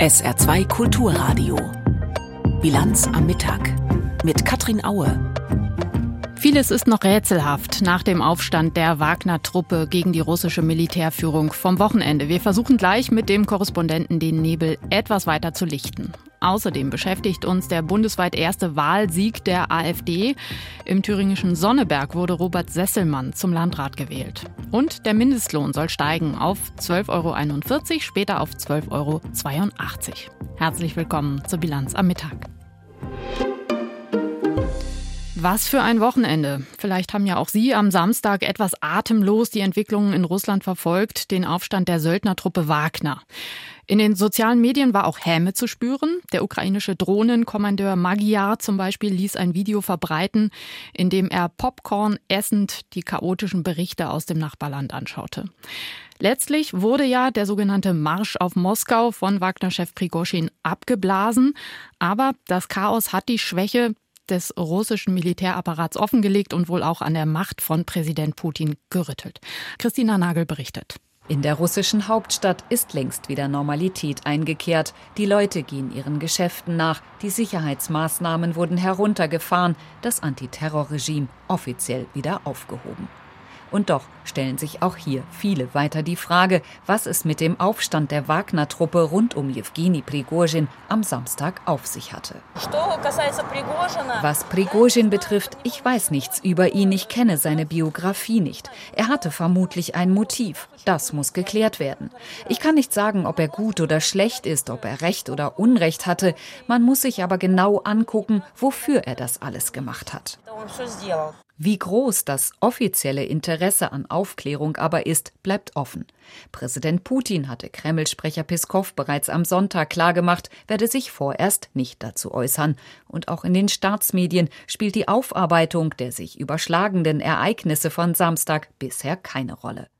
SR2 Kulturradio. Bilanz am Mittag mit Katrin Aue. Vieles ist noch rätselhaft nach dem Aufstand der Wagner-Truppe gegen die russische Militärführung vom Wochenende. Wir versuchen gleich mit dem Korrespondenten den Nebel etwas weiter zu lichten. Außerdem beschäftigt uns der bundesweit erste Wahlsieg der AfD. Im thüringischen Sonneberg wurde Robert Sesselmann zum Landrat gewählt. Und der Mindestlohn soll steigen auf 12,41 Euro, später auf 12,82 Euro. Herzlich willkommen zur Bilanz am Mittag. Was für ein Wochenende. Vielleicht haben ja auch Sie am Samstag etwas atemlos die Entwicklungen in Russland verfolgt, den Aufstand der Söldnertruppe Wagner. In den sozialen Medien war auch Häme zu spüren. Der ukrainische Drohnenkommandeur Magyar zum Beispiel ließ ein Video verbreiten, in dem er Popcorn essend die chaotischen Berichte aus dem Nachbarland anschaute. Letztlich wurde ja der sogenannte Marsch auf Moskau von Wagner-Chef Prigoschin abgeblasen. Aber das Chaos hat die Schwäche des russischen Militärapparats offengelegt und wohl auch an der Macht von Präsident Putin gerüttelt. Christina Nagel berichtet. In der russischen Hauptstadt ist längst wieder Normalität eingekehrt. Die Leute gehen ihren Geschäften nach, die Sicherheitsmaßnahmen wurden heruntergefahren, das Antiterrorregime offiziell wieder aufgehoben. Und doch stellen sich auch hier viele weiter die Frage, was es mit dem Aufstand der Wagner-Truppe rund um Jewgeni Prigozhin am Samstag auf sich hatte. Was Prigozhin betrifft, ich weiß nichts über ihn, ich kenne seine Biografie nicht. Er hatte vermutlich ein Motiv. Das muss geklärt werden. Ich kann nicht sagen, ob er gut oder schlecht ist, ob er Recht oder Unrecht hatte. Man muss sich aber genau angucken, wofür er das alles gemacht hat. Wie groß das offizielle Interesse an Aufklärung aber ist, bleibt offen. Präsident Putin hatte Kreml-Sprecher Piskow bereits am Sonntag klargemacht, werde sich vorerst nicht dazu äußern. Und auch in den Staatsmedien spielt die Aufarbeitung der sich überschlagenden Ereignisse von Samstag bisher keine Rolle.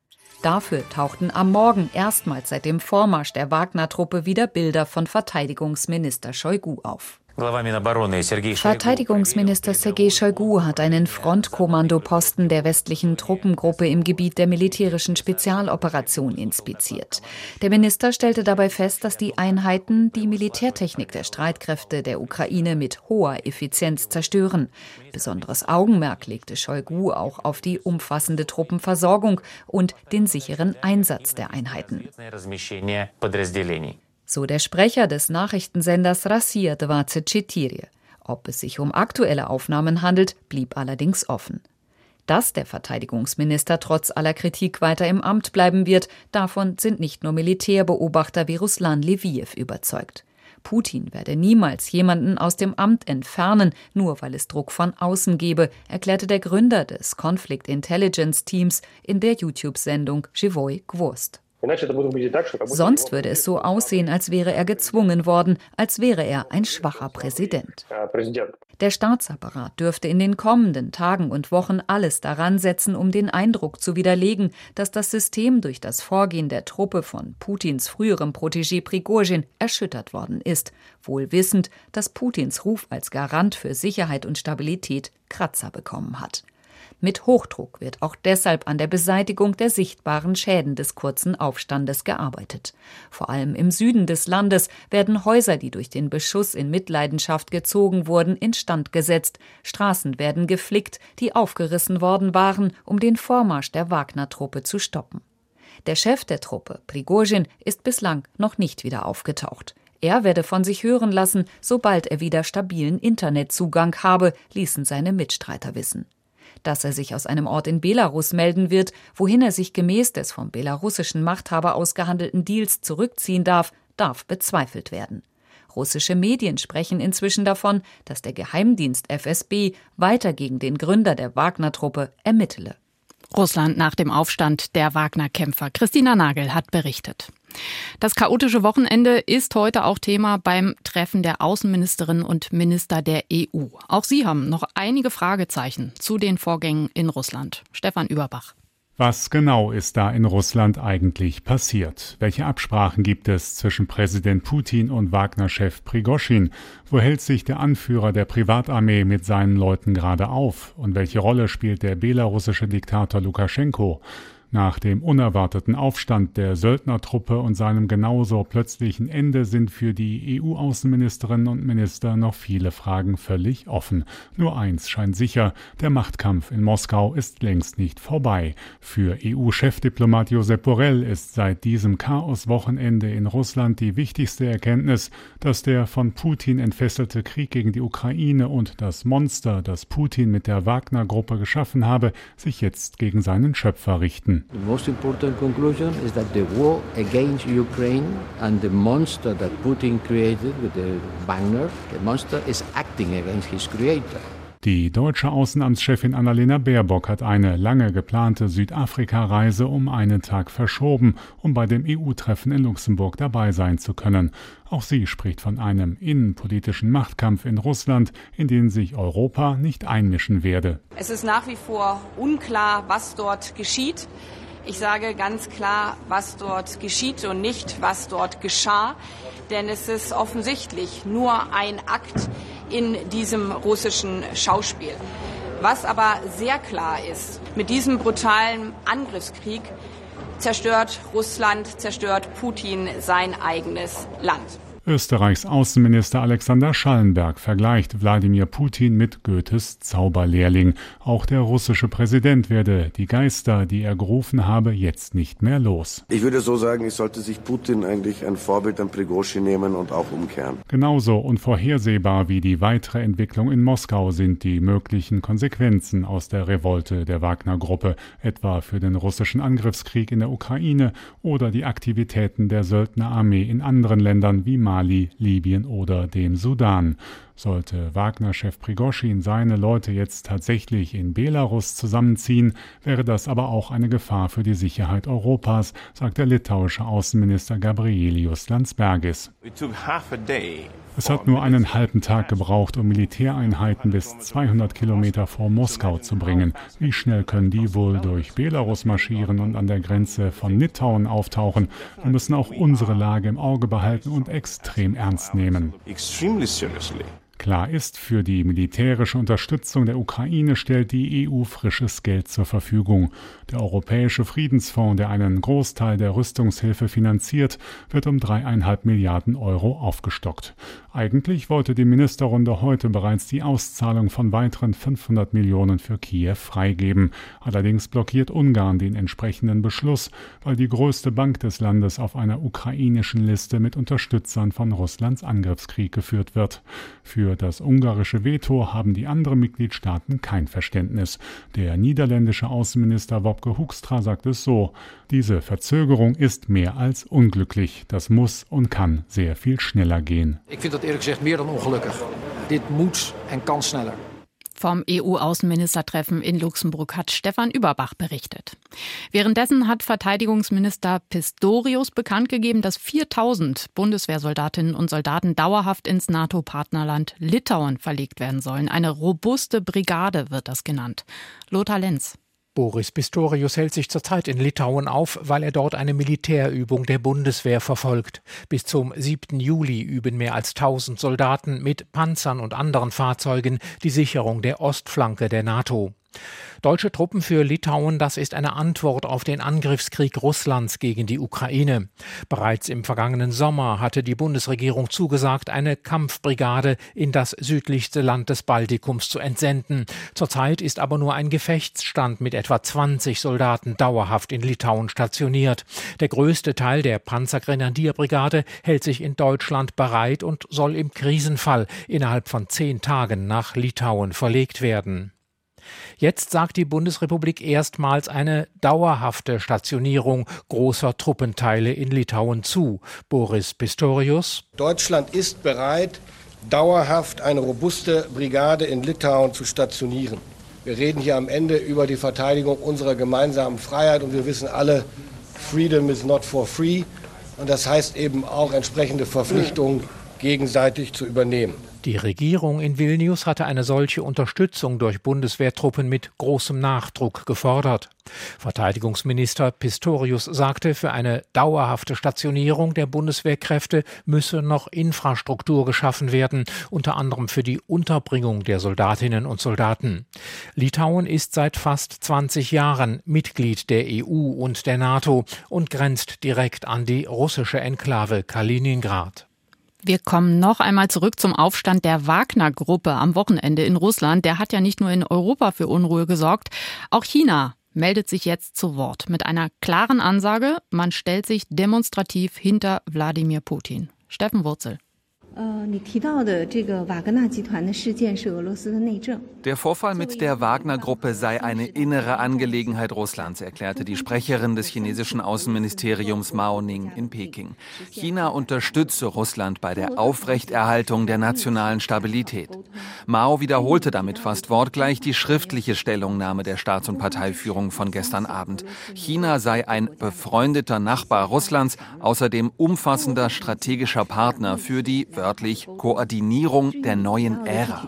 Dafür tauchten am Morgen erstmals seit dem Vormarsch der Wagner-Truppe wieder Bilder von Verteidigungsminister Shoigu auf. Verteidigungsminister Sergei Shoigu hat einen Frontkommandoposten der westlichen Truppengruppe im Gebiet der militärischen Spezialoperation inspiziert. Der Minister stellte dabei fest, dass die Einheiten die Militärtechnik der Streitkräfte der Ukraine mit hoher Effizienz zerstören. Besonderes Augenmerk legte Shoigu auch auf die umfassende Truppenversorgung und den sicheren Einsatz der Einheiten so der Sprecher des Nachrichtensenders Rassia 24. Ob es sich um aktuelle Aufnahmen handelt, blieb allerdings offen. Dass der Verteidigungsminister trotz aller Kritik weiter im Amt bleiben wird, davon sind nicht nur Militärbeobachter wie Ruslan Leviev überzeugt. Putin werde niemals jemanden aus dem Amt entfernen, nur weil es Druck von außen gebe, erklärte der Gründer des Conflict Intelligence Teams in der YouTube-Sendung Живой Gwost. Sonst würde es so aussehen, als wäre er gezwungen worden, als wäre er ein schwacher Präsident. Der Staatsapparat dürfte in den kommenden Tagen und Wochen alles daran setzen, um den Eindruck zu widerlegen, dass das System durch das Vorgehen der Truppe von Putins früherem Protégé Prigozhin erschüttert worden ist, wohl wissend, dass Putins Ruf als Garant für Sicherheit und Stabilität Kratzer bekommen hat. Mit Hochdruck wird auch deshalb an der Beseitigung der sichtbaren Schäden des kurzen Aufstandes gearbeitet. Vor allem im Süden des Landes werden Häuser, die durch den Beschuss in Mitleidenschaft gezogen wurden, instand gesetzt, Straßen werden geflickt, die aufgerissen worden waren, um den Vormarsch der Wagner-Truppe zu stoppen. Der Chef der Truppe, Prigozhin, ist bislang noch nicht wieder aufgetaucht. Er werde von sich hören lassen, sobald er wieder stabilen Internetzugang habe, ließen seine Mitstreiter wissen dass er sich aus einem Ort in Belarus melden wird, wohin er sich gemäß des vom belarussischen Machthaber ausgehandelten Deals zurückziehen darf, darf bezweifelt werden. Russische Medien sprechen inzwischen davon, dass der Geheimdienst FSB weiter gegen den Gründer der Wagner-Truppe ermittele. Russland nach dem Aufstand der Wagner-Kämpfer. Christina Nagel hat berichtet. Das chaotische Wochenende ist heute auch Thema beim Treffen der Außenministerinnen und Minister der EU. Auch sie haben noch einige Fragezeichen zu den Vorgängen in Russland. Stefan Überbach. Was genau ist da in Russland eigentlich passiert? Welche Absprachen gibt es zwischen Präsident Putin und Wagner-Chef Prigoschin? Wo hält sich der Anführer der Privatarmee mit seinen Leuten gerade auf? Und welche Rolle spielt der belarussische Diktator Lukaschenko? Nach dem unerwarteten Aufstand der Söldnertruppe und seinem genauso plötzlichen Ende sind für die EU-Außenministerinnen und Minister noch viele Fragen völlig offen. Nur eins scheint sicher, der Machtkampf in Moskau ist längst nicht vorbei. Für EU-Chefdiplomat Josep Borrell ist seit diesem Chaos-Wochenende in Russland die wichtigste Erkenntnis, dass der von Putin entfesselte Krieg gegen die Ukraine und das Monster, das Putin mit der Wagner-Gruppe geschaffen habe, sich jetzt gegen seinen Schöpfer richten. The most important conclusion is that the war against Ukraine and the monster that Putin created with the Wagner, the monster is acting against his creator. Die deutsche Außenamtschefin Annalena Baerbock hat eine lange geplante Südafrika-Reise um einen Tag verschoben, um bei dem EU-Treffen in Luxemburg dabei sein zu können. Auch sie spricht von einem innenpolitischen Machtkampf in Russland, in den sich Europa nicht einmischen werde. Es ist nach wie vor unklar, was dort geschieht. Ich sage ganz klar, was dort geschieht und nicht, was dort geschah. Denn es ist offensichtlich nur ein Akt in diesem russischen Schauspiel. Was aber sehr klar ist, mit diesem brutalen Angriffskrieg zerstört Russland, zerstört Putin sein eigenes Land. Österreichs Außenminister Alexander Schallenberg vergleicht Wladimir Putin mit Goethes Zauberlehrling. Auch der russische Präsident werde die Geister, die er gerufen habe, jetzt nicht mehr los. Ich würde so sagen, es sollte sich Putin eigentlich ein Vorbild an Prigozhin nehmen und auch umkehren. Genauso unvorhersehbar wie die weitere Entwicklung in Moskau sind die möglichen Konsequenzen aus der Revolte der Wagner-Gruppe, etwa für den russischen Angriffskrieg in der Ukraine oder die Aktivitäten der Söldnerarmee in anderen Ländern wie Mali, Libyen oder dem Sudan. Sollte Wagner-Chef Prigoschin seine Leute jetzt tatsächlich in Belarus zusammenziehen, wäre das aber auch eine Gefahr für die Sicherheit Europas, sagt der litauische Außenminister Gabrielius Landsbergis. Es hat nur einen halben Tag gebraucht, um Militäreinheiten bis 200 Kilometer vor Moskau zu bringen. Wie schnell können die wohl durch Belarus marschieren und an der Grenze von Litauen auftauchen? Wir müssen auch unsere Lage im Auge behalten und extrem ernst nehmen. Klar ist, für die militärische Unterstützung der Ukraine stellt die EU frisches Geld zur Verfügung. Der Europäische Friedensfonds, der einen Großteil der Rüstungshilfe finanziert, wird um dreieinhalb Milliarden Euro aufgestockt. Eigentlich wollte die Ministerrunde heute bereits die Auszahlung von weiteren 500 Millionen für Kiew freigeben. Allerdings blockiert Ungarn den entsprechenden Beschluss, weil die größte Bank des Landes auf einer ukrainischen Liste mit Unterstützern von Russlands Angriffskrieg geführt wird. Für für das ungarische Veto haben die anderen Mitgliedstaaten kein Verständnis. Der niederländische Außenminister Wopke Hoekstra sagt es so: Diese Verzögerung ist mehr als unglücklich. Das muss und kann sehr viel schneller gehen. Ich finde das ehrlich gesagt mehr dan ungelukkig. Dit moet en kan sneller. Vom EU-Außenministertreffen in Luxemburg hat Stefan Überbach berichtet. Währenddessen hat Verteidigungsminister Pistorius bekannt gegeben, dass 4000 Bundeswehrsoldatinnen und Soldaten dauerhaft ins NATO-Partnerland Litauen verlegt werden sollen. Eine robuste Brigade wird das genannt. Lothar Lenz. Boris Pistorius hält sich zurzeit in Litauen auf, weil er dort eine Militärübung der Bundeswehr verfolgt. Bis zum 7. Juli üben mehr als 1000 Soldaten mit Panzern und anderen Fahrzeugen die Sicherung der Ostflanke der NATO. Deutsche Truppen für Litauen, das ist eine Antwort auf den Angriffskrieg Russlands gegen die Ukraine. Bereits im vergangenen Sommer hatte die Bundesregierung zugesagt, eine Kampfbrigade in das südlichste Land des Baltikums zu entsenden. Zurzeit ist aber nur ein Gefechtsstand mit etwa 20 Soldaten dauerhaft in Litauen stationiert. Der größte Teil der Panzergrenadierbrigade hält sich in Deutschland bereit und soll im Krisenfall innerhalb von zehn Tagen nach Litauen verlegt werden. Jetzt sagt die Bundesrepublik erstmals eine dauerhafte Stationierung großer Truppenteile in Litauen zu. Boris Pistorius. Deutschland ist bereit, dauerhaft eine robuste Brigade in Litauen zu stationieren. Wir reden hier am Ende über die Verteidigung unserer gemeinsamen Freiheit und wir wissen alle, Freedom is not for free. Und das heißt eben auch entsprechende Verpflichtungen gegenseitig zu übernehmen. Die Regierung in Vilnius hatte eine solche Unterstützung durch Bundeswehrtruppen mit großem Nachdruck gefordert. Verteidigungsminister Pistorius sagte, für eine dauerhafte Stationierung der Bundeswehrkräfte müsse noch Infrastruktur geschaffen werden, unter anderem für die Unterbringung der Soldatinnen und Soldaten. Litauen ist seit fast 20 Jahren Mitglied der EU und der NATO und grenzt direkt an die russische Enklave Kaliningrad. Wir kommen noch einmal zurück zum Aufstand der Wagner-Gruppe am Wochenende in Russland. Der hat ja nicht nur in Europa für Unruhe gesorgt. Auch China meldet sich jetzt zu Wort mit einer klaren Ansage. Man stellt sich demonstrativ hinter Wladimir Putin. Steffen Wurzel. Der Vorfall mit der Wagner-Gruppe sei eine innere Angelegenheit Russlands, erklärte die Sprecherin des chinesischen Außenministeriums Mao Ning in Peking. China unterstütze Russland bei der Aufrechterhaltung der nationalen Stabilität. Mao wiederholte damit fast wortgleich die schriftliche Stellungnahme der Staats- und Parteiführung von gestern Abend. China sei ein befreundeter Nachbar Russlands, außerdem umfassender strategischer Partner für die wörtlich Koordinierung der neuen Ära.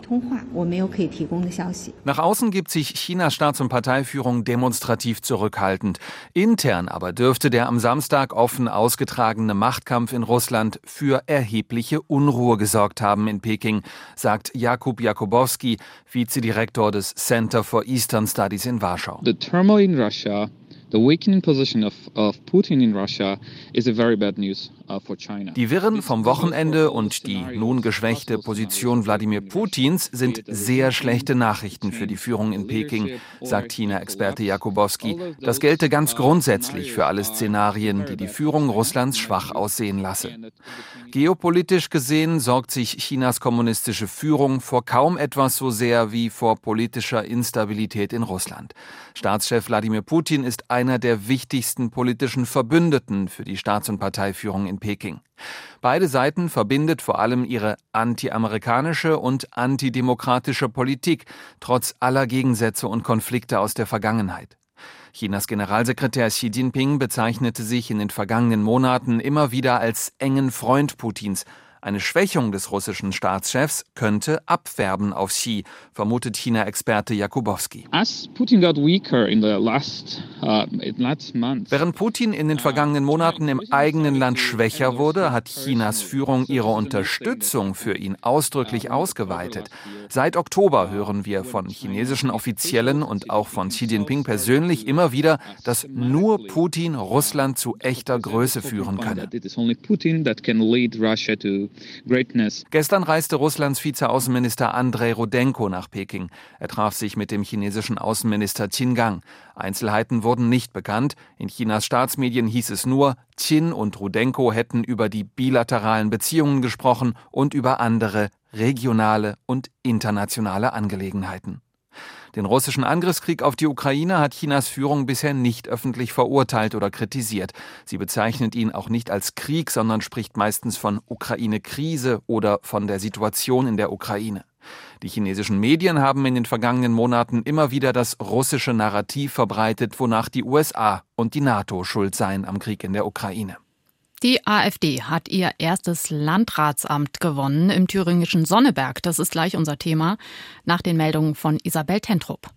Nach außen gibt sich Chinas Staats- und Parteiführung demonstrativ zurückhaltend. Intern aber dürfte der am Samstag offen ausgetragene Machtkampf in Russland für erhebliche Unruhe gesorgt haben in Peking, sagt Jakub Jakubowski, Vizedirektor des Center for Eastern Studies in Warschau. The turmoil in Russia the weakening position of, of Putin in Russia is a very bad news. Die Wirren vom Wochenende und die nun geschwächte Position Wladimir Putins sind sehr schlechte Nachrichten für die Führung in Peking, sagt China-Experte Jakubowski. Das gelte ganz grundsätzlich für alle Szenarien, die die Führung Russlands schwach aussehen lasse. Geopolitisch gesehen sorgt sich Chinas kommunistische Führung vor kaum etwas so sehr wie vor politischer Instabilität in Russland. Staatschef Wladimir Putin ist einer der wichtigsten politischen Verbündeten für die Staats- und Parteiführung in Peking. Beide Seiten verbindet vor allem ihre anti-amerikanische und antidemokratische Politik, trotz aller Gegensätze und Konflikte aus der Vergangenheit. Chinas Generalsekretär Xi Jinping bezeichnete sich in den vergangenen Monaten immer wieder als engen Freund Putins eine Schwächung des russischen Staatschefs könnte abfärben auf Xi, vermutet China-Experte Jakubowski. Uh, Während Putin in den vergangenen Monaten im eigenen Land schwächer wurde, hat Chinas Führung ihre Unterstützung für ihn ausdrücklich ausgeweitet. Seit Oktober hören wir von chinesischen Offiziellen und auch von Xi Jinping persönlich immer wieder, dass nur Putin Russland zu echter Größe führen könne. Greatness. Gestern reiste Russlands Vizeaußenminister Andrei Rudenko nach Peking. Er traf sich mit dem chinesischen Außenminister Qin Gang. Einzelheiten wurden nicht bekannt. In Chinas Staatsmedien hieß es nur, Qin und Rudenko hätten über die bilateralen Beziehungen gesprochen und über andere regionale und internationale Angelegenheiten. Den russischen Angriffskrieg auf die Ukraine hat Chinas Führung bisher nicht öffentlich verurteilt oder kritisiert. Sie bezeichnet ihn auch nicht als Krieg, sondern spricht meistens von Ukraine-Krise oder von der Situation in der Ukraine. Die chinesischen Medien haben in den vergangenen Monaten immer wieder das russische Narrativ verbreitet, wonach die USA und die NATO schuld seien am Krieg in der Ukraine. Die AfD hat ihr erstes Landratsamt gewonnen im thüringischen Sonneberg. Das ist gleich unser Thema nach den Meldungen von Isabel Tentrup.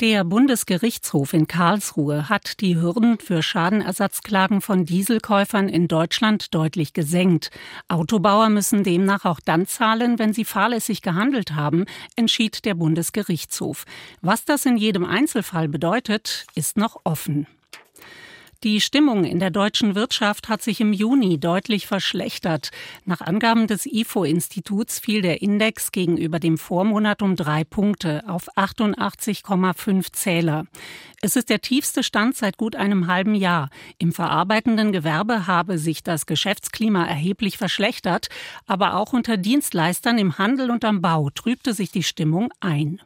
Der Bundesgerichtshof in Karlsruhe hat die Hürden für Schadenersatzklagen von Dieselkäufern in Deutschland deutlich gesenkt. Autobauer müssen demnach auch dann zahlen, wenn sie fahrlässig gehandelt haben, entschied der Bundesgerichtshof. Was das in jedem Einzelfall bedeutet, ist noch offen. Die Stimmung in der deutschen Wirtschaft hat sich im Juni deutlich verschlechtert. Nach Angaben des IFO-Instituts fiel der Index gegenüber dem Vormonat um drei Punkte auf 88,5 Zähler. Es ist der tiefste Stand seit gut einem halben Jahr. Im verarbeitenden Gewerbe habe sich das Geschäftsklima erheblich verschlechtert, aber auch unter Dienstleistern im Handel und am Bau trübte sich die Stimmung ein.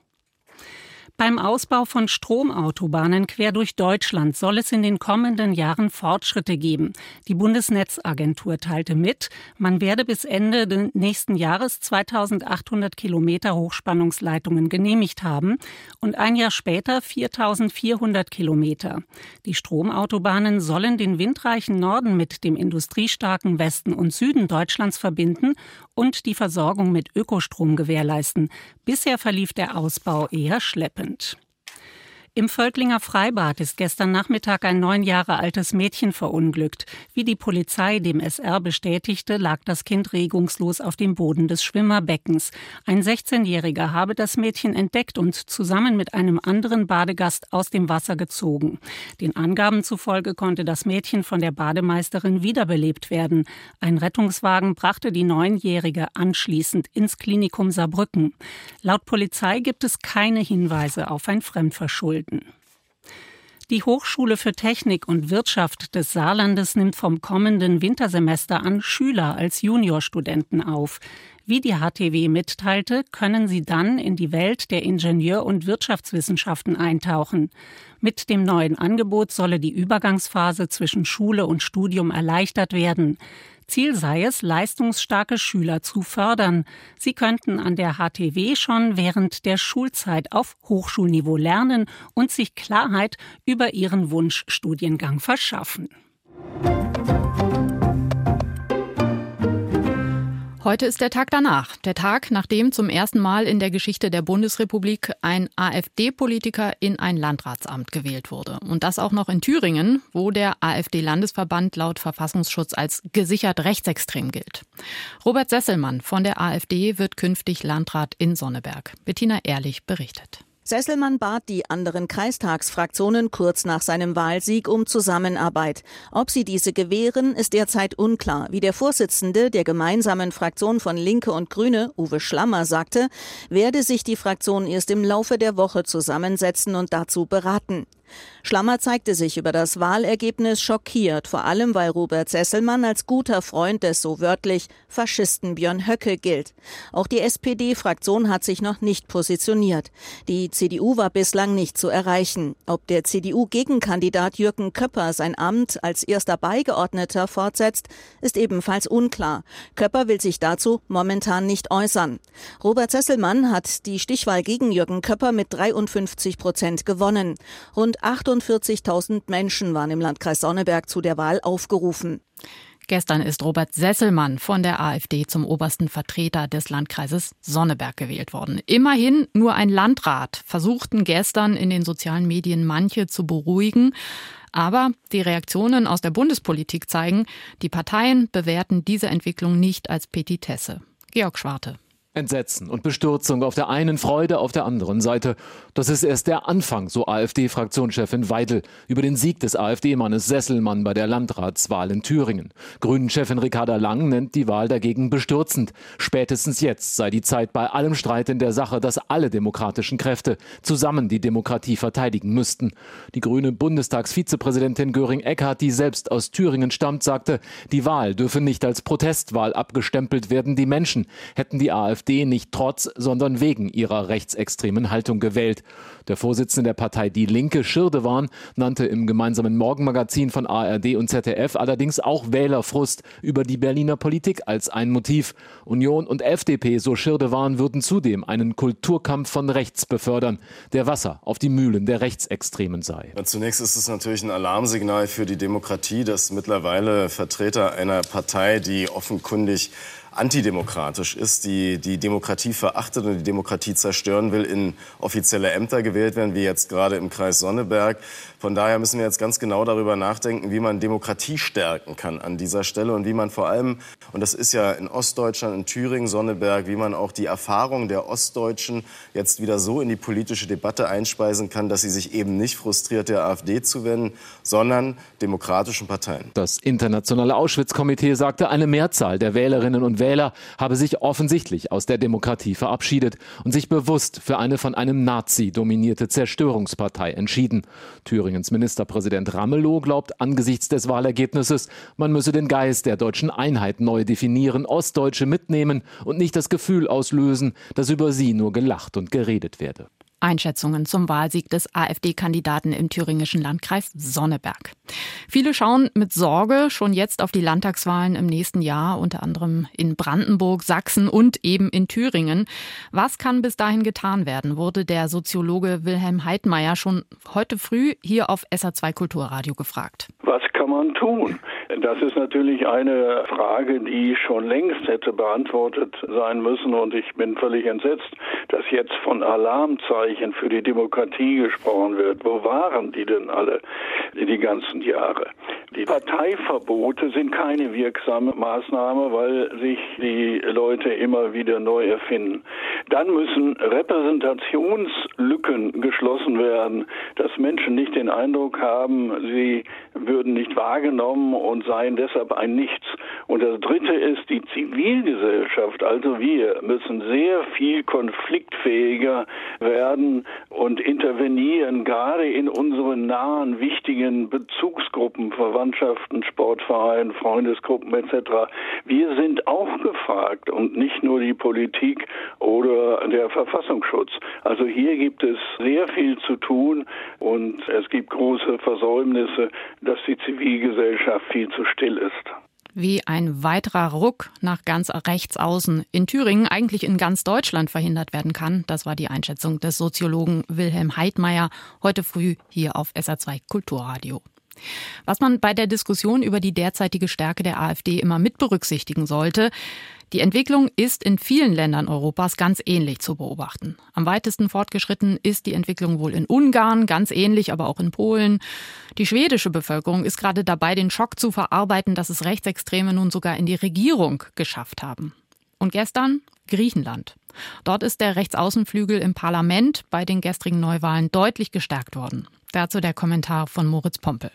Beim Ausbau von Stromautobahnen quer durch Deutschland soll es in den kommenden Jahren Fortschritte geben. Die Bundesnetzagentur teilte mit, man werde bis Ende nächsten Jahres 2800 Kilometer Hochspannungsleitungen genehmigt haben und ein Jahr später 4400 Kilometer. Die Stromautobahnen sollen den windreichen Norden mit dem industriestarken Westen und Süden Deutschlands verbinden und die Versorgung mit Ökostrom gewährleisten. Bisher verlief der Ausbau eher schleppend. government. Im Völklinger Freibad ist gestern Nachmittag ein neun Jahre altes Mädchen verunglückt. Wie die Polizei dem SR bestätigte, lag das Kind regungslos auf dem Boden des Schwimmerbeckens. Ein 16-Jähriger habe das Mädchen entdeckt und zusammen mit einem anderen Badegast aus dem Wasser gezogen. Den Angaben zufolge konnte das Mädchen von der Bademeisterin wiederbelebt werden. Ein Rettungswagen brachte die Neunjährige anschließend ins Klinikum Saarbrücken. Laut Polizei gibt es keine Hinweise auf ein Fremdverschulden. Schulden. Die Hochschule für Technik und Wirtschaft des Saarlandes nimmt vom kommenden Wintersemester an Schüler als Juniorstudenten auf. Wie die HTW mitteilte, können sie dann in die Welt der Ingenieur- und Wirtschaftswissenschaften eintauchen. Mit dem neuen Angebot solle die Übergangsphase zwischen Schule und Studium erleichtert werden. Ziel sei es, leistungsstarke Schüler zu fördern. Sie könnten an der HTW schon während der Schulzeit auf Hochschulniveau lernen und sich Klarheit über ihren Wunschstudiengang verschaffen. Heute ist der Tag danach. Der Tag, nachdem zum ersten Mal in der Geschichte der Bundesrepublik ein AfD-Politiker in ein Landratsamt gewählt wurde. Und das auch noch in Thüringen, wo der AfD-Landesverband laut Verfassungsschutz als gesichert rechtsextrem gilt. Robert Sesselmann von der AfD wird künftig Landrat in Sonneberg. Bettina Ehrlich berichtet. Sesselmann bat die anderen Kreistagsfraktionen kurz nach seinem Wahlsieg um Zusammenarbeit. Ob sie diese gewähren, ist derzeit unklar. Wie der Vorsitzende der gemeinsamen Fraktion von Linke und Grüne, Uwe Schlammer, sagte, werde sich die Fraktion erst im Laufe der Woche zusammensetzen und dazu beraten. Schlammer zeigte sich über das Wahlergebnis schockiert, vor allem weil Robert Sesselmann als guter Freund des so wörtlich Faschisten Björn Höcke gilt. Auch die SPD-Fraktion hat sich noch nicht positioniert. Die CDU war bislang nicht zu erreichen. Ob der CDU-Gegenkandidat Jürgen Köpper sein Amt als erster Beigeordneter fortsetzt, ist ebenfalls unklar. Köpper will sich dazu momentan nicht äußern. Robert Sesselmann hat die Stichwahl gegen Jürgen Köpper mit 53 Prozent gewonnen. Rund 48.000 Menschen waren im Landkreis Sonneberg zu der Wahl aufgerufen. Gestern ist Robert Sesselmann von der AfD zum obersten Vertreter des Landkreises Sonneberg gewählt worden. Immerhin nur ein Landrat versuchten gestern in den sozialen Medien manche zu beruhigen. Aber die Reaktionen aus der Bundespolitik zeigen, die Parteien bewerten diese Entwicklung nicht als Petitesse. Georg Schwarte. Entsetzen und Bestürzung auf der einen, Freude auf der anderen Seite. Das ist erst der Anfang, so AfD-Fraktionschefin Weidel über den Sieg des AfD-Mannes Sesselmann bei der Landratswahl in Thüringen. Grünen-Chefin Ricarda Lang nennt die Wahl dagegen bestürzend. Spätestens jetzt sei die Zeit bei allem Streit in der Sache, dass alle demokratischen Kräfte zusammen die Demokratie verteidigen müssten. Die grüne Bundestagsvizepräsidentin Göring-Eckardt, die selbst aus Thüringen stammt, sagte, die Wahl dürfe nicht als Protestwahl abgestempelt werden. Die Menschen hätten die AfD AfD nicht trotz, sondern wegen ihrer rechtsextremen Haltung gewählt. Der Vorsitzende der Partei Die Linke, Schirdewan, nannte im gemeinsamen Morgenmagazin von ARD und ZDF allerdings auch Wählerfrust über die Berliner Politik als ein Motiv. Union und FDP, so Schirdewan, würden zudem einen Kulturkampf von rechts befördern, der Wasser auf die Mühlen der Rechtsextremen sei. Zunächst ist es natürlich ein Alarmsignal für die Demokratie, dass mittlerweile Vertreter einer Partei, die offenkundig antidemokratisch ist, die die Demokratie verachtet und die Demokratie zerstören will, in offizielle Ämter gewählt werden, wie jetzt gerade im Kreis Sonneberg. Von daher müssen wir jetzt ganz genau darüber nachdenken, wie man Demokratie stärken kann an dieser Stelle und wie man vor allem, und das ist ja in Ostdeutschland, in Thüringen, Sonneberg, wie man auch die Erfahrung der Ostdeutschen jetzt wieder so in die politische Debatte einspeisen kann, dass sie sich eben nicht frustriert der AfD zuwenden, sondern demokratischen Parteien. Das internationale Auschwitz-Komitee sagte, eine Mehrzahl der Wählerinnen und Wähler habe sich offensichtlich aus der Demokratie verabschiedet und sich bewusst für eine von einem Nazi dominierte Zerstörungspartei entschieden. Thüringens Ministerpräsident Ramelow glaubt angesichts des Wahlergebnisses, man müsse den Geist der deutschen Einheit neu definieren, Ostdeutsche mitnehmen und nicht das Gefühl auslösen, dass über sie nur gelacht und geredet werde. Einschätzungen zum Wahlsieg des AfD-Kandidaten im thüringischen Landkreis Sonneberg. Viele schauen mit Sorge schon jetzt auf die Landtagswahlen im nächsten Jahr, unter anderem in Brandenburg, Sachsen und eben in Thüringen. Was kann bis dahin getan werden, wurde der Soziologe Wilhelm Heidmeier schon heute früh hier auf SA2 Kulturradio gefragt. Was man tun? Das ist natürlich eine Frage, die schon längst hätte beantwortet sein müssen und ich bin völlig entsetzt, dass jetzt von Alarmzeichen für die Demokratie gesprochen wird. Wo waren die denn alle die ganzen Jahre? Die Parteiverbote sind keine wirksame Maßnahme, weil sich die Leute immer wieder neu erfinden. Dann müssen Repräsentationslücken geschlossen werden, dass Menschen nicht den Eindruck haben, sie würden nicht wahrgenommen und seien deshalb ein Nichts. Und das Dritte ist, die Zivilgesellschaft, also wir, müssen sehr viel konfliktfähiger werden und intervenieren, gerade in unseren nahen, wichtigen Bezugsgruppen, Verwandtschaften, Sportvereinen, Freundesgruppen etc. Wir sind auch gefragt und nicht nur die Politik oder der Verfassungsschutz. Also hier gibt es sehr viel zu tun und es gibt große Versäumnisse, dass die Zivilgesellschaft viel zu still ist wie ein weiterer Ruck nach ganz rechts außen in Thüringen eigentlich in ganz Deutschland verhindert werden kann. Das war die Einschätzung des Soziologen Wilhelm Heidmeier heute früh hier auf SA2 Kulturradio. Was man bei der Diskussion über die derzeitige Stärke der AfD immer mit berücksichtigen sollte, die Entwicklung ist in vielen Ländern Europas ganz ähnlich zu beobachten. Am weitesten fortgeschritten ist die Entwicklung wohl in Ungarn, ganz ähnlich aber auch in Polen. Die schwedische Bevölkerung ist gerade dabei, den Schock zu verarbeiten, dass es Rechtsextreme nun sogar in die Regierung geschafft haben. Und gestern Griechenland. Dort ist der Rechtsaußenflügel im Parlament bei den gestrigen Neuwahlen deutlich gestärkt worden. Dazu der Kommentar von Moritz Pompel.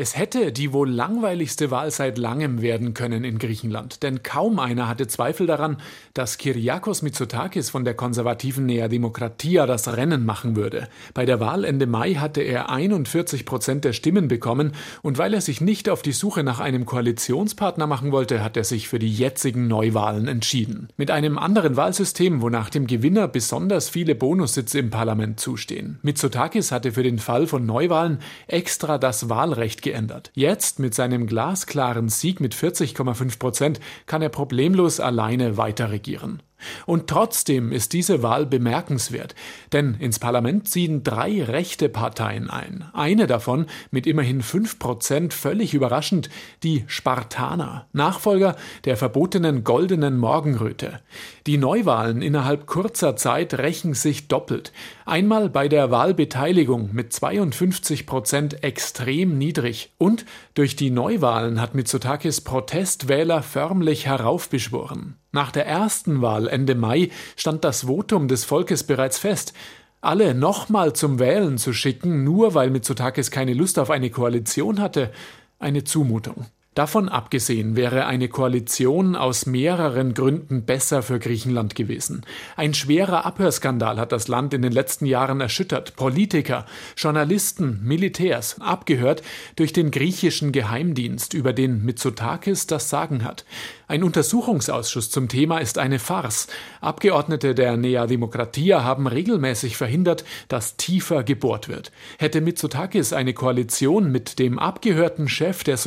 Es hätte die wohl langweiligste Wahl seit langem werden können in Griechenland, denn kaum einer hatte Zweifel daran, dass Kyriakos Mitsotakis von der konservativen Nea Demokratia das Rennen machen würde. Bei der Wahl Ende Mai hatte er 41 Prozent der Stimmen bekommen und weil er sich nicht auf die Suche nach einem Koalitionspartner machen wollte, hat er sich für die jetzigen Neuwahlen entschieden. Mit einem anderen Wahlsystem, wonach dem Gewinner besonders viele Bonussitze im Parlament zustehen. Mitsotakis hatte für den Fall von Neuwahlen extra das Wahlrecht geändert. Jetzt mit seinem glasklaren Sieg mit 40,5 Prozent kann er problemlos alleine weiter regieren. Und trotzdem ist diese Wahl bemerkenswert, denn ins Parlament ziehen drei rechte Parteien ein. Eine davon mit immerhin fünf Prozent völlig überraschend, die Spartaner, Nachfolger der verbotenen goldenen Morgenröte. Die Neuwahlen innerhalb kurzer Zeit rächen sich doppelt. Einmal bei der Wahlbeteiligung mit 52 Prozent extrem niedrig und durch die Neuwahlen hat Mitsotakis Protestwähler förmlich heraufbeschworen. Nach der ersten Wahl Ende Mai stand das Votum des Volkes bereits fest, alle nochmal zum Wählen zu schicken, nur weil Mitsotakis keine Lust auf eine Koalition hatte, eine Zumutung. Davon abgesehen wäre eine Koalition aus mehreren Gründen besser für Griechenland gewesen. Ein schwerer Abhörskandal hat das Land in den letzten Jahren erschüttert. Politiker, Journalisten, Militärs, abgehört durch den griechischen Geheimdienst, über den Mitsotakis das Sagen hat. Ein Untersuchungsausschuss zum Thema ist eine Farce. Abgeordnete der Nea Demokratia haben regelmäßig verhindert, dass tiefer gebohrt wird. Hätte Mitsotakis eine Koalition mit dem abgehörten Chef der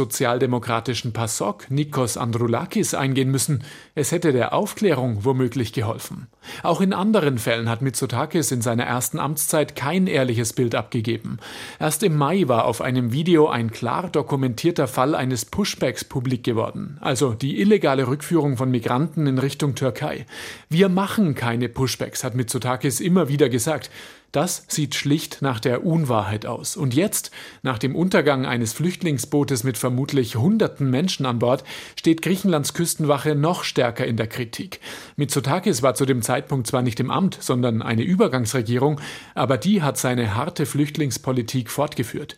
sozialdemokratischen PASOK, Nikos Androulakis, eingehen müssen, es hätte der Aufklärung womöglich geholfen. Auch in anderen Fällen hat Mitsotakis in seiner ersten Amtszeit kein ehrliches Bild abgegeben. Erst im Mai war auf einem Video ein klar dokumentierter Fall eines Pushbacks publik geworden, also die illegale Rückführung von Migranten in Richtung Türkei. Wir machen keine Pushbacks, hat Mitsotakis immer wieder gesagt. Das sieht schlicht nach der Unwahrheit aus. Und jetzt, nach dem Untergang eines Flüchtlingsbootes mit vermutlich hunderten Menschen an Bord, steht Griechenlands Küstenwache noch stärker in der Kritik. Mitsotakis war zu dem Zeitpunkt zwar nicht im Amt, sondern eine Übergangsregierung, aber die hat seine harte Flüchtlingspolitik fortgeführt.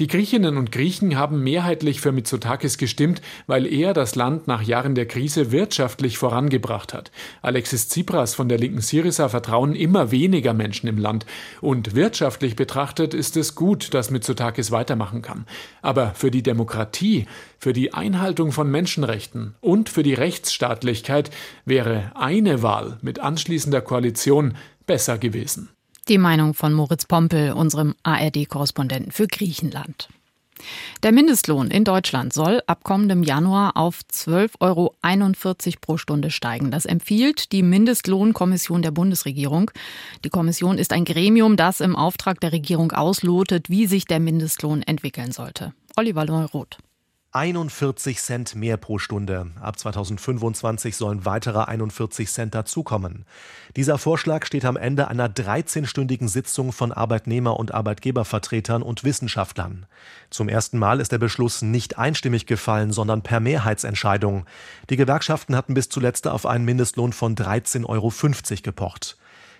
Die Griechinnen und Griechen haben mehrheitlich für Mitsotakis gestimmt, weil er das Land nach Jahren der Krise wirtschaftlich vorangebracht hat. Alexis Tsipras von der linken Syriza vertrauen immer weniger Menschen im Land. Und wirtschaftlich betrachtet ist es gut, dass Mitsotakis weitermachen kann. Aber für die Demokratie, für die Einhaltung von Menschenrechten und für die Rechtsstaatlichkeit wäre eine Wahl mit anschließender Koalition besser gewesen. Die Meinung von Moritz Pompel, unserem ARD-Korrespondenten für Griechenland. Der Mindestlohn in Deutschland soll ab kommendem Januar auf 12,41 Euro pro Stunde steigen. Das empfiehlt die Mindestlohnkommission der Bundesregierung. Die Kommission ist ein Gremium, das im Auftrag der Regierung auslotet, wie sich der Mindestlohn entwickeln sollte. Oliver Neuroth. 41 Cent mehr pro Stunde. Ab 2025 sollen weitere 41 Cent dazukommen. Dieser Vorschlag steht am Ende einer 13-stündigen Sitzung von Arbeitnehmer- und Arbeitgebervertretern und Wissenschaftlern. Zum ersten Mal ist der Beschluss nicht einstimmig gefallen, sondern per Mehrheitsentscheidung. Die Gewerkschaften hatten bis zuletzt auf einen Mindestlohn von 13,50 Euro gepocht.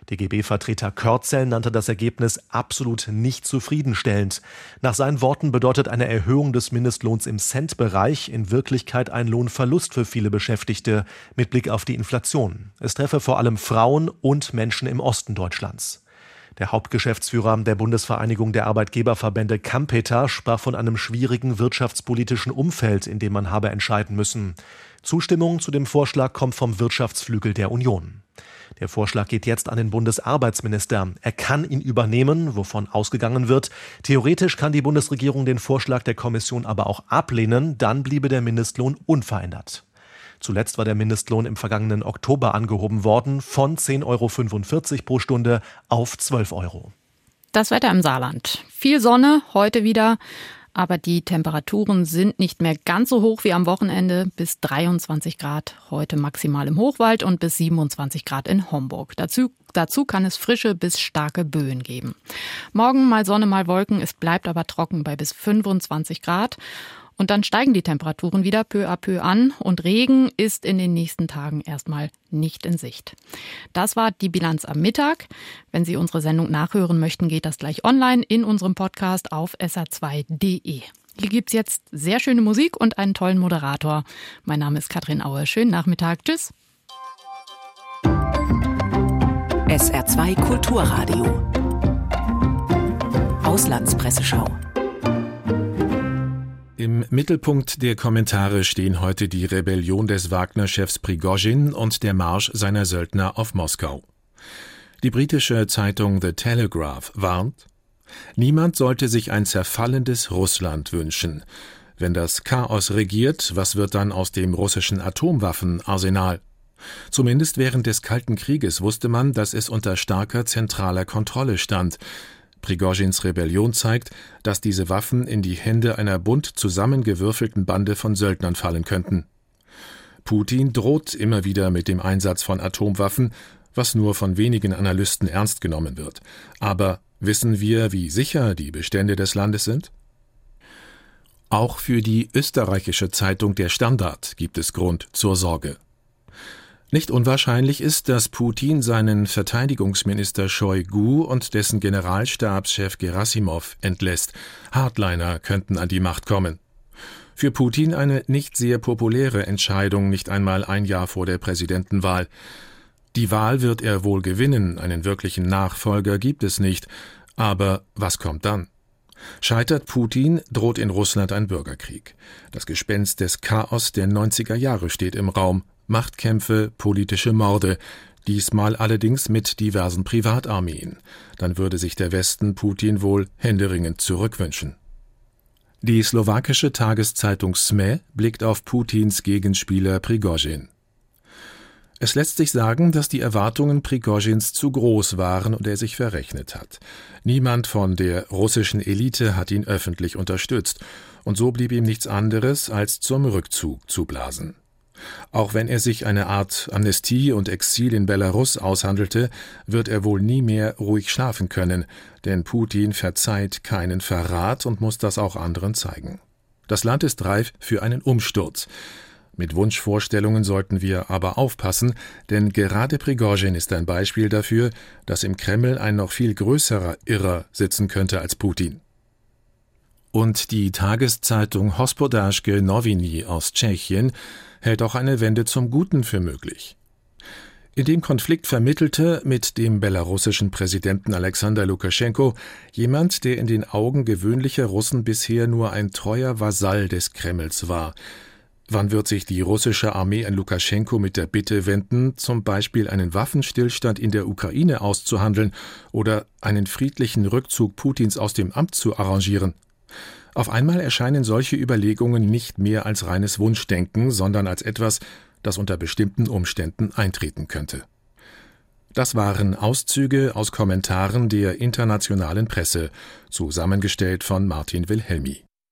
DGB-Vertreter Körzel nannte das Ergebnis absolut nicht zufriedenstellend. Nach seinen Worten bedeutet eine Erhöhung des Mindestlohns im Centbereich in Wirklichkeit ein Lohnverlust für viele Beschäftigte mit Blick auf die Inflation. Es treffe vor allem Frauen und Menschen im Osten Deutschlands. Der Hauptgeschäftsführer der Bundesvereinigung der Arbeitgeberverbände Kampeter sprach von einem schwierigen wirtschaftspolitischen Umfeld, in dem man habe entscheiden müssen. Zustimmung zu dem Vorschlag kommt vom Wirtschaftsflügel der Union. Der Vorschlag geht jetzt an den Bundesarbeitsminister. Er kann ihn übernehmen, wovon ausgegangen wird. Theoretisch kann die Bundesregierung den Vorschlag der Kommission aber auch ablehnen, dann bliebe der Mindestlohn unverändert. Zuletzt war der Mindestlohn im vergangenen Oktober angehoben worden von 10,45 Euro pro Stunde auf 12 Euro. Das Wetter im Saarland. Viel Sonne, heute wieder aber die Temperaturen sind nicht mehr ganz so hoch wie am Wochenende. Bis 23 Grad heute maximal im Hochwald und bis 27 Grad in Homburg. Dazu, dazu kann es frische bis starke Böen geben. Morgen mal Sonne, mal Wolken. Es bleibt aber trocken bei bis 25 Grad. Und dann steigen die Temperaturen wieder peu à peu an und Regen ist in den nächsten Tagen erstmal nicht in Sicht. Das war die Bilanz am Mittag. Wenn Sie unsere Sendung nachhören möchten, geht das gleich online in unserem Podcast auf sr2.de. Hier gibt es jetzt sehr schöne Musik und einen tollen Moderator. Mein Name ist Katrin Auer. Schönen Nachmittag. Tschüss. SR2 Kulturradio. Auslandspresseschau. Im Mittelpunkt der Kommentare stehen heute die Rebellion des Wagner-Chefs Prigozhin und der Marsch seiner Söldner auf Moskau. Die britische Zeitung The Telegraph warnt, niemand sollte sich ein zerfallendes Russland wünschen. Wenn das Chaos regiert, was wird dann aus dem russischen Atomwaffenarsenal? Zumindest während des Kalten Krieges wusste man, dass es unter starker zentraler Kontrolle stand. Prigozhins Rebellion zeigt, dass diese Waffen in die Hände einer bunt zusammengewürfelten Bande von Söldnern fallen könnten. Putin droht immer wieder mit dem Einsatz von Atomwaffen, was nur von wenigen Analysten ernst genommen wird. Aber wissen wir, wie sicher die Bestände des Landes sind? Auch für die österreichische Zeitung Der Standard gibt es Grund zur Sorge. Nicht unwahrscheinlich ist, dass Putin seinen Verteidigungsminister Shoigu und dessen Generalstabschef Gerasimov entlässt. Hardliner könnten an die Macht kommen. Für Putin eine nicht sehr populäre Entscheidung, nicht einmal ein Jahr vor der Präsidentenwahl. Die Wahl wird er wohl gewinnen, einen wirklichen Nachfolger gibt es nicht. Aber was kommt dann? Scheitert Putin, droht in Russland ein Bürgerkrieg. Das Gespenst des Chaos der 90er Jahre steht im Raum, Machtkämpfe, politische Morde, diesmal allerdings mit diversen Privatarmeen. Dann würde sich der Westen Putin wohl händeringend zurückwünschen. Die slowakische Tageszeitung SME blickt auf Putins Gegenspieler Prigozhin. Es lässt sich sagen, dass die Erwartungen Prigozhins zu groß waren und er sich verrechnet hat. Niemand von der russischen Elite hat ihn öffentlich unterstützt, und so blieb ihm nichts anderes, als zum Rückzug zu blasen. Auch wenn er sich eine Art Amnestie und Exil in Belarus aushandelte, wird er wohl nie mehr ruhig schlafen können, denn Putin verzeiht keinen Verrat und muss das auch anderen zeigen. Das Land ist reif für einen Umsturz. Mit Wunschvorstellungen sollten wir aber aufpassen, denn gerade Prigozhin ist ein Beispiel dafür, dass im Kreml ein noch viel größerer Irrer sitzen könnte als Putin. Und die Tageszeitung Hospodarske Noviny aus Tschechien hält auch eine Wende zum Guten für möglich. In dem Konflikt vermittelte mit dem belarussischen Präsidenten Alexander Lukaschenko jemand, der in den Augen gewöhnlicher Russen bisher nur ein treuer Vasall des Kremls war. Wann wird sich die russische Armee an Lukaschenko mit der Bitte wenden, zum Beispiel einen Waffenstillstand in der Ukraine auszuhandeln oder einen friedlichen Rückzug Putins aus dem Amt zu arrangieren? Auf einmal erscheinen solche Überlegungen nicht mehr als reines Wunschdenken, sondern als etwas, das unter bestimmten Umständen eintreten könnte. Das waren Auszüge aus Kommentaren der internationalen Presse, zusammengestellt von Martin Wilhelmi.